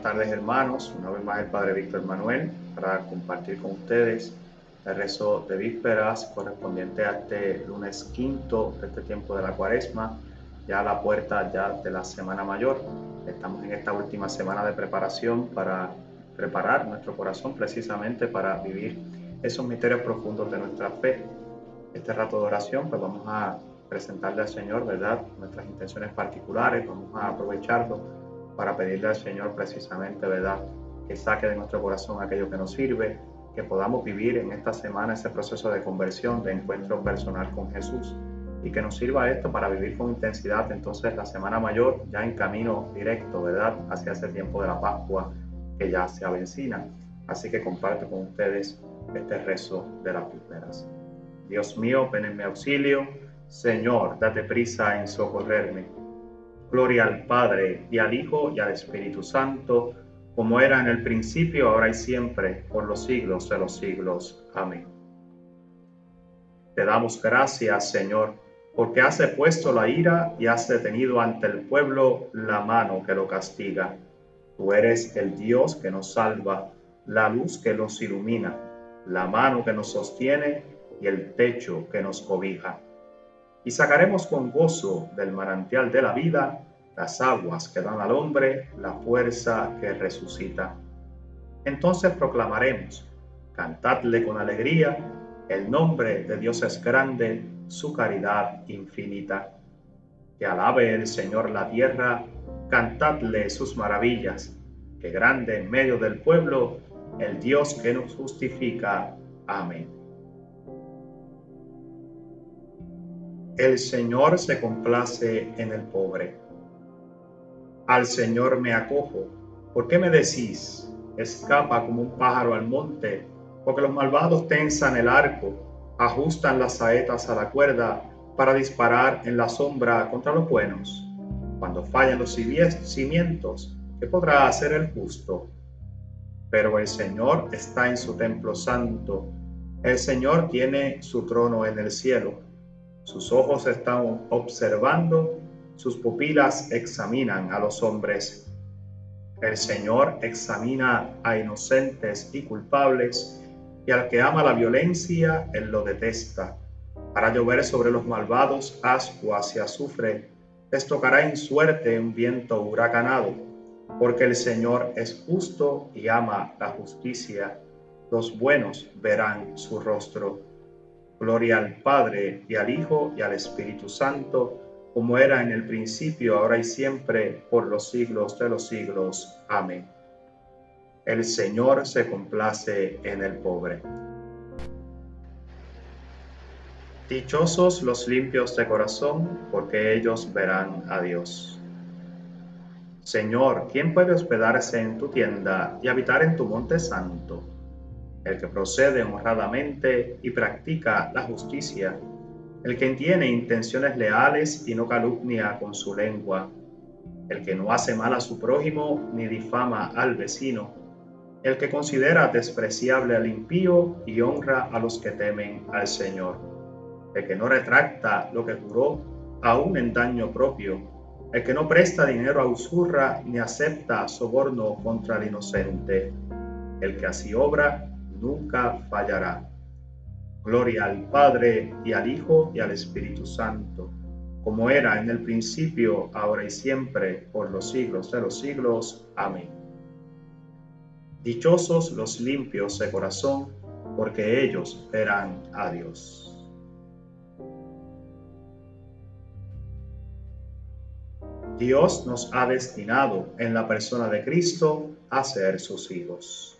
Buenas tardes hermanos, una vez más el Padre Víctor Manuel para compartir con ustedes el rezo de vísperas correspondiente a este lunes quinto de este tiempo de la cuaresma, ya a la puerta ya de la Semana Mayor. Estamos en esta última semana de preparación para preparar nuestro corazón precisamente para vivir esos misterios profundos de nuestra fe. Este rato de oración pues vamos a presentarle al Señor, ¿verdad? Nuestras intenciones particulares, vamos a aprovecharlo para pedirle al Señor precisamente, ¿verdad? Que saque de nuestro corazón aquello que nos sirve, que podamos vivir en esta semana ese proceso de conversión, de encuentro personal con Jesús y que nos sirva esto para vivir con intensidad entonces la semana mayor ya en camino directo, ¿verdad? Hacia ese tiempo de la Pascua que ya se avecina. Así que comparto con ustedes este rezo de las primeras. Dios mío, ven en mi auxilio. Señor, date prisa en socorrerme. Gloria al Padre y al Hijo y al Espíritu Santo, como era en el principio, ahora y siempre, por los siglos de los siglos. Amén. Te damos gracias, Señor, porque has puesto la ira y has detenido ante el pueblo la mano que lo castiga. Tú eres el Dios que nos salva, la luz que nos ilumina, la mano que nos sostiene y el techo que nos cobija y sacaremos con gozo del manantial de la vida las aguas que dan al hombre la fuerza que resucita. Entonces proclamaremos, cantadle con alegría, el nombre de Dios es grande, su caridad infinita. Que alabe el Señor la tierra, cantadle sus maravillas, que grande en medio del pueblo, el Dios que nos justifica. Amén. El Señor se complace en el pobre. Al Señor me acojo. ¿Por qué me decís? Escapa como un pájaro al monte, porque los malvados tensan el arco, ajustan las saetas a la cuerda para disparar en la sombra contra los buenos. Cuando fallan los cimientos, ¿qué podrá hacer el justo? Pero el Señor está en su templo santo. El Señor tiene su trono en el cielo sus ojos están observando, sus pupilas examinan a los hombres. El Señor examina a inocentes y culpables, y al que ama la violencia, Él lo detesta. Para llover sobre los malvados ascuas y azufre, les tocará en suerte un viento huracanado, porque el Señor es justo y ama la justicia. Los buenos verán su rostro. Gloria al Padre y al Hijo y al Espíritu Santo, como era en el principio, ahora y siempre, por los siglos de los siglos. Amén. El Señor se complace en el pobre. Dichosos los limpios de corazón, porque ellos verán a Dios. Señor, ¿quién puede hospedarse en tu tienda y habitar en tu monte santo? El que procede honradamente y practica la justicia, el que tiene intenciones leales y no calumnia con su lengua, el que no hace mal a su prójimo ni difama al vecino, el que considera despreciable al impío y honra a los que temen al Señor, el que no retracta lo que juró aún en daño propio, el que no presta dinero a usurra ni acepta soborno contra el inocente, el que así obra nunca fallará. Gloria al Padre y al Hijo y al Espíritu Santo, como era en el principio, ahora y siempre, por los siglos de los siglos. Amén. Dichosos los limpios de corazón, porque ellos verán a Dios. Dios nos ha destinado en la persona de Cristo a ser sus hijos.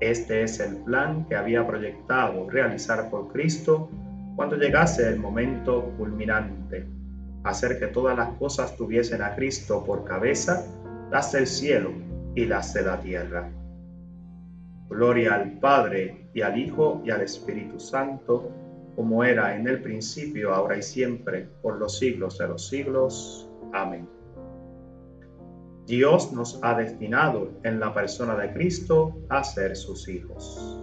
Este es el plan que había proyectado realizar por Cristo cuando llegase el momento culminante, hacer que todas las cosas tuviesen a Cristo por cabeza, las del cielo y las de la tierra. Gloria al Padre y al Hijo y al Espíritu Santo, como era en el principio, ahora y siempre, por los siglos de los siglos. Amén. Dios nos ha destinado en la persona de Cristo a ser sus hijos.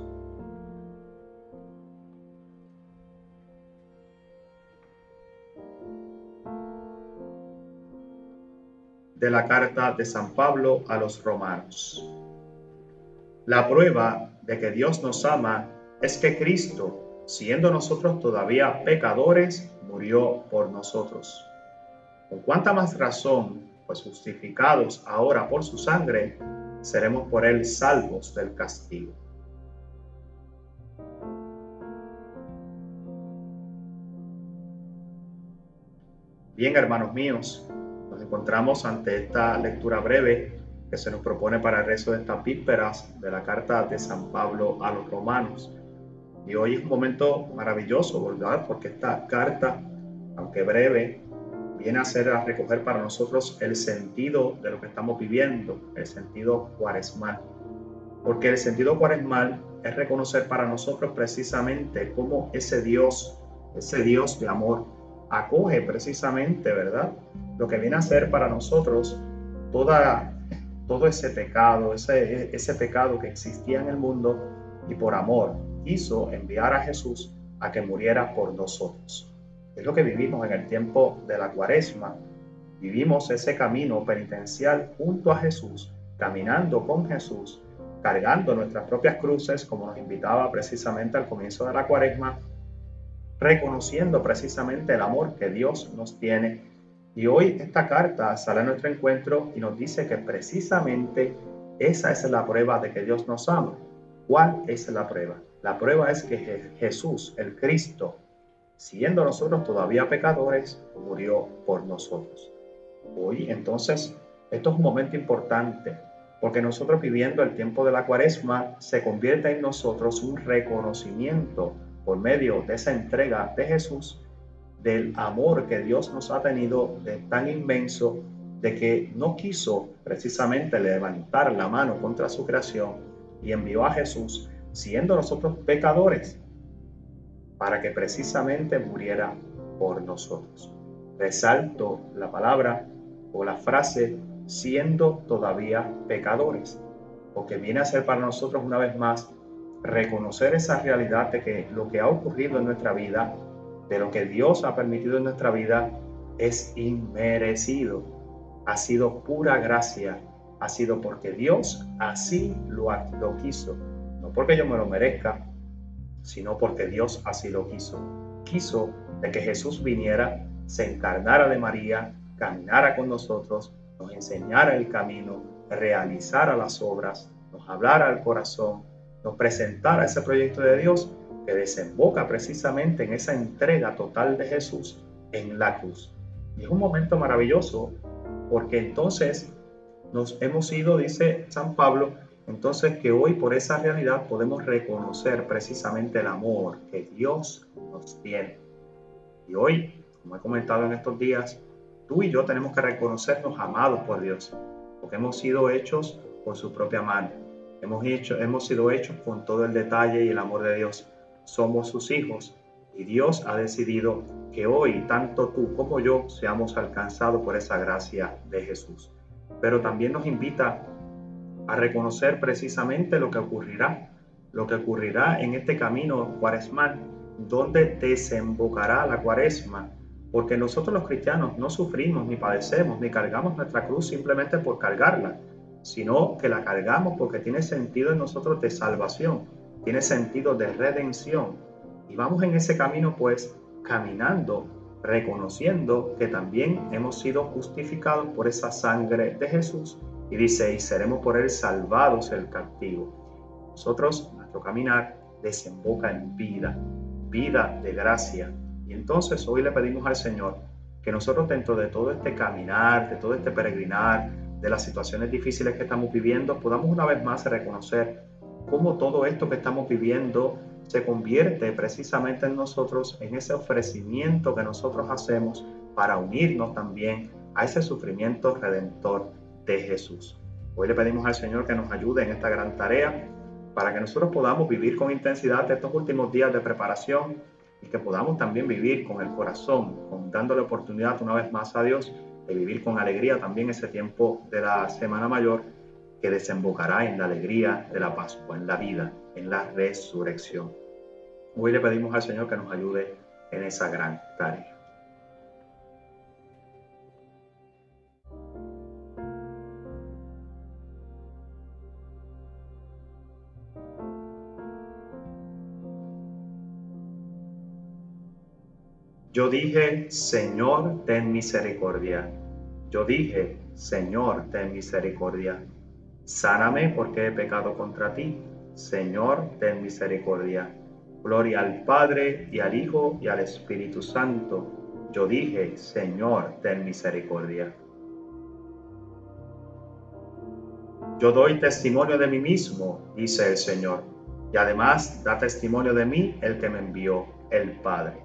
De la carta de San Pablo a los romanos. La prueba de que Dios nos ama es que Cristo, siendo nosotros todavía pecadores, murió por nosotros. Con cuánta más razón pues justificados ahora por su sangre, seremos por él salvos del castigo. Bien, hermanos míos, nos encontramos ante esta lectura breve que se nos propone para el resto de estas vísperas de la carta de San Pablo a los romanos. Y hoy es un momento maravilloso, ¿verdad? Porque esta carta, aunque breve, viene a ser a recoger para nosotros el sentido de lo que estamos viviendo, el sentido cuaresmal. Porque el sentido cuaresmal es reconocer para nosotros precisamente cómo ese Dios, ese Dios de amor, acoge precisamente, ¿verdad? Lo que viene a ser para nosotros toda, todo ese pecado, ese, ese pecado que existía en el mundo y por amor hizo enviar a Jesús a que muriera por nosotros. Es lo que vivimos en el tiempo de la cuaresma. Vivimos ese camino penitencial junto a Jesús, caminando con Jesús, cargando nuestras propias cruces, como nos invitaba precisamente al comienzo de la cuaresma, reconociendo precisamente el amor que Dios nos tiene. Y hoy esta carta sale a nuestro encuentro y nos dice que precisamente esa es la prueba de que Dios nos ama. ¿Cuál es la prueba? La prueba es que Jesús, el Cristo, siendo nosotros todavía pecadores, murió por nosotros. Hoy entonces, esto es un momento importante, porque nosotros viviendo el tiempo de la cuaresma se convierte en nosotros un reconocimiento por medio de esa entrega de Jesús del amor que Dios nos ha tenido de tan inmenso de que no quiso precisamente levantar la mano contra su creación y envió a Jesús siendo nosotros pecadores para que precisamente muriera por nosotros. Resalto la palabra o la frase siendo todavía pecadores, porque viene a ser para nosotros una vez más reconocer esa realidad de que lo que ha ocurrido en nuestra vida, de lo que Dios ha permitido en nuestra vida, es inmerecido, ha sido pura gracia, ha sido porque Dios así lo, lo quiso, no porque yo me lo merezca, sino porque Dios así lo quiso. Quiso de que Jesús viniera, se encarnara de María, caminara con nosotros, nos enseñara el camino, realizara las obras, nos hablara al corazón, nos presentara ese proyecto de Dios que desemboca precisamente en esa entrega total de Jesús en la cruz. Y es un momento maravilloso porque entonces nos hemos ido, dice San Pablo, entonces que hoy por esa realidad podemos reconocer precisamente el amor que Dios nos tiene. Y hoy, como he comentado en estos días, tú y yo tenemos que reconocernos amados por Dios, porque hemos sido hechos por su propia mano. Hemos, hecho, hemos sido hechos con todo el detalle y el amor de Dios. Somos sus hijos y Dios ha decidido que hoy tanto tú como yo seamos alcanzados por esa gracia de Jesús. Pero también nos invita a reconocer precisamente lo que ocurrirá, lo que ocurrirá en este camino cuaresmal, donde desembocará la cuaresma, porque nosotros los cristianos no sufrimos, ni padecemos, ni cargamos nuestra cruz simplemente por cargarla, sino que la cargamos porque tiene sentido en nosotros de salvación, tiene sentido de redención. Y vamos en ese camino pues caminando, reconociendo que también hemos sido justificados por esa sangre de Jesús Y dice, y seremos por él salvados el castigo. Nosotros, nuestro caminar desemboca en vida, vida de gracia. Y entonces hoy le pedimos al Señor que nosotros dentro de todo este caminar, de todo este peregrinar, de las situaciones difíciles que estamos viviendo, podamos una vez más reconocer cómo todo esto que estamos viviendo se convierte precisamente en nosotros, en ese ofrecimiento que nosotros hacemos para unirnos también a ese sufrimiento redentor de Jesús. Hoy le pedimos al Señor que nos ayude en esta gran tarea para que nosotros podamos vivir con intensidad estos últimos días de preparación y que podamos también vivir con el corazón, dándole oportunidad una vez más a Dios de vivir con alegría también ese tiempo de la Semana Mayor que desembocará en la alegría de la Pascua, en la vida, en la resurrección. Hoy le pedimos al Señor que nos ayude en esa gran tarea. Yo dije, Señor, ten misericordia. Yo dije, Señor, ten misericordia. Sáname porque he pecado contra ti. Señor, ten misericordia. Gloria al Padre y al Hijo y al Espíritu Santo. Yo dije, Señor, ten misericordia. Yo doy testimonio de mí mismo, dice el Señor, y además da testimonio de mí el que me envió, el Padre.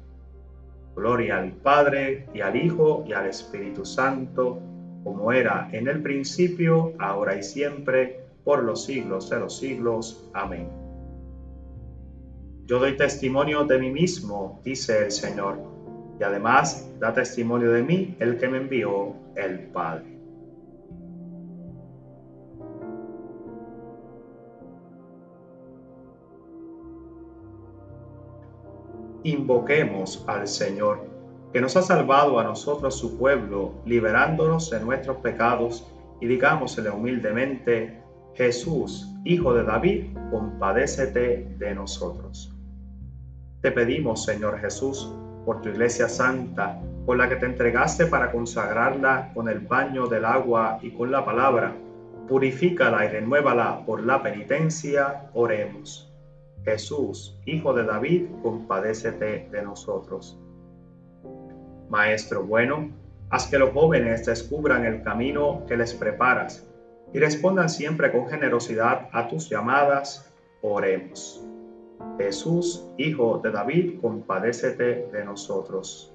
Gloria al Padre y al Hijo y al Espíritu Santo, como era en el principio, ahora y siempre, por los siglos de los siglos. Amén. Yo doy testimonio de mí mismo, dice el Señor, y además da testimonio de mí el que me envió, el Padre. Invoquemos al Señor, que nos ha salvado a nosotros su pueblo, liberándonos de nuestros pecados, y digámosle humildemente, Jesús, Hijo de David, compadécete de nosotros. Te pedimos, Señor Jesús, por tu iglesia santa, por la que te entregaste para consagrarla con el baño del agua y con la palabra, purifícala y renuévala por la penitencia, oremos. Jesús, Hijo de David, compadécete de nosotros. Maestro bueno, haz que los jóvenes descubran el camino que les preparas y respondan siempre con generosidad a tus llamadas. Oremos. Jesús, Hijo de David, compadécete de nosotros.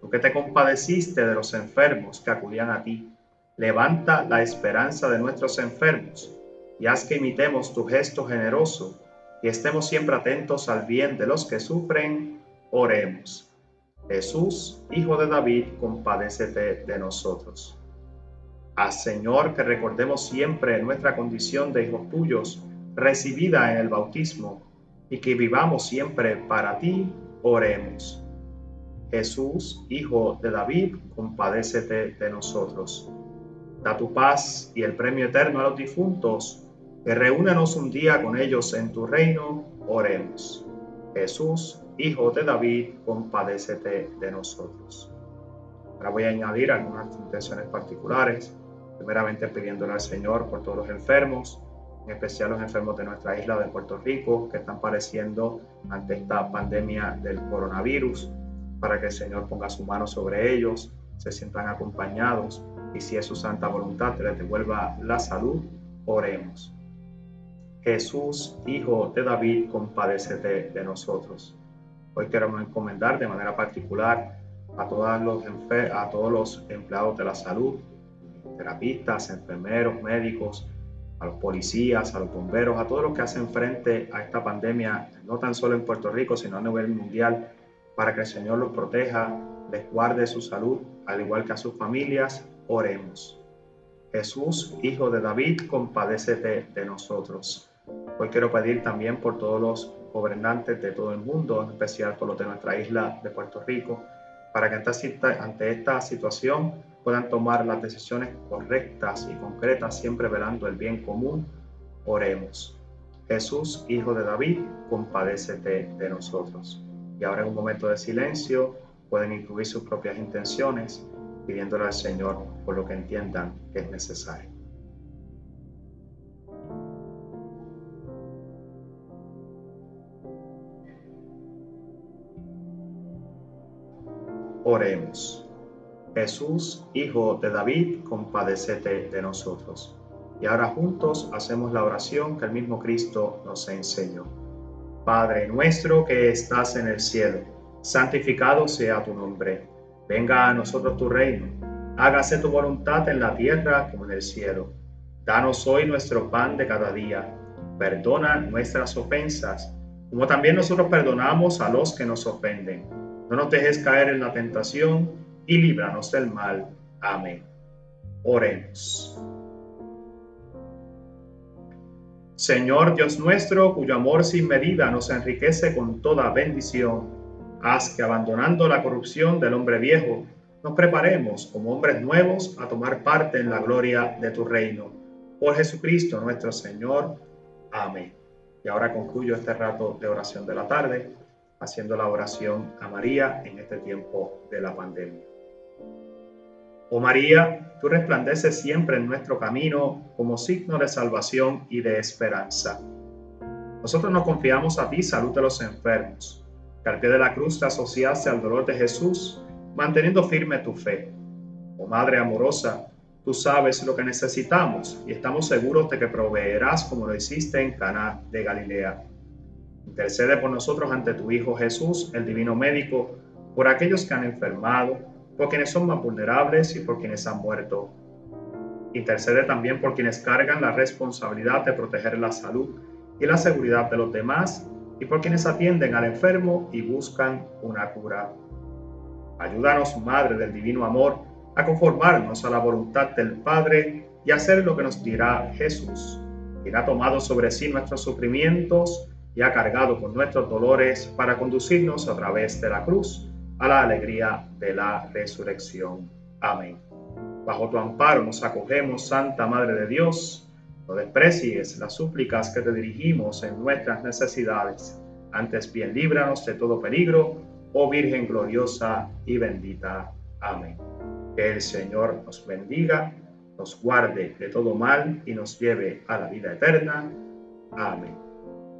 Tú que te compadeciste de los enfermos que acudían a ti, levanta la esperanza de nuestros enfermos y haz que imitemos tu gesto generoso y estemos siempre atentos al bien de los que sufren, oremos. Jesús, Hijo de David, compadécete de nosotros. Haz, Señor, que recordemos siempre nuestra condición de hijos tuyos, recibida en el bautismo, y que vivamos siempre para ti, oremos. Jesús, Hijo de David, compadécete de nosotros. Da tu paz y el premio eterno a los difuntos, que reúnanos un día con ellos en tu reino, oremos. Jesús, Hijo de David, compadécete de nosotros. Ahora voy a añadir algunas intenciones particulares, primeramente pidiéndole al Señor por todos los enfermos, en especial los enfermos de nuestra isla de Puerto Rico, que están padeciendo ante esta pandemia del coronavirus, para que el Señor ponga su mano sobre ellos, se sientan acompañados y si es su santa voluntad, les devuelva la salud, oremos. Jesús, Hijo de David, compadécete de nosotros. Hoy queremos encomendar de manera particular a todos los, empleados de la salud, terapistas, enfermeros, médicos, a los policías, a los bomberos, a todos los que hacen frente a esta pandemia, no tan solo en Puerto Rico, sino a nivel mundial, para que el Señor los proteja, les guarde su salud, al igual que a sus familias, oremos. Jesús, Hijo de David, compadécete de nosotros. Hoy quiero pedir también por todos los gobernantes de todo el mundo, en especial por los de nuestra isla de Puerto Rico, para que ante esta situación puedan tomar las decisiones correctas y concretas, siempre velando el bien común, oremos. Jesús, Hijo de David, compadécete de nosotros. Y ahora en un momento de silencio pueden incluir sus propias intenciones, pidiéndole al Señor por lo que entiendan que es necesario. Oremos. Jesús, Hijo de David, compadecete de nosotros. Y ahora juntos hacemos la oración que el mismo Cristo nos enseñó. Padre nuestro que estás en el cielo, santificado sea tu nombre. Venga a nosotros tu reino. Hágase tu voluntad en la tierra como en el cielo. Danos hoy nuestro pan de cada día. Perdona nuestras ofensas, como también nosotros perdonamos a los que nos ofenden. No nos dejes caer en la tentación y líbranos del mal. Amén. Oremos. Señor Dios nuestro, cuyo amor sin medida nos enriquece con toda bendición, haz que abandonando la corrupción del hombre viejo, nos preparemos como hombres nuevos a tomar parte en la gloria de tu reino. Por Jesucristo nuestro Señor. Amén. Y ahora concluyo este rato de oración de la tarde haciendo la oración a María en este tiempo de la pandemia. Oh María, tú resplandeces siempre en nuestro camino como signo de salvación y de esperanza. Nosotros nos confiamos a ti, salud de los enfermos, que al pie de la cruz te asociaste al dolor de Jesús, manteniendo firme tu fe. Oh Madre amorosa, tú sabes lo que necesitamos y estamos seguros de que proveerás como lo hiciste en Cana de Galilea. Intercede por nosotros ante tu Hijo Jesús, el Divino Médico, por aquellos que han enfermado, por quienes son más vulnerables y por quienes han muerto. Intercede también por quienes cargan la responsabilidad de proteger la salud y la seguridad de los demás y por quienes atienden al enfermo y buscan una cura. Ayúdanos, Madre del Divino Amor, a conformarnos a la voluntad del Padre y hacer lo que nos dirá Jesús, quien ha tomado sobre sí nuestros sufrimientos y ha cargado con nuestros dolores para conducirnos a través de la cruz a la alegría de la resurrección. Amén. Bajo tu amparo nos acogemos, Santa Madre de Dios. No desprecies las súplicas que te dirigimos en nuestras necesidades. Antes bien, líbranos de todo peligro, oh Virgen gloriosa y bendita. Amén. Que el Señor nos bendiga, nos guarde de todo mal y nos lleve a la vida eterna. Amén.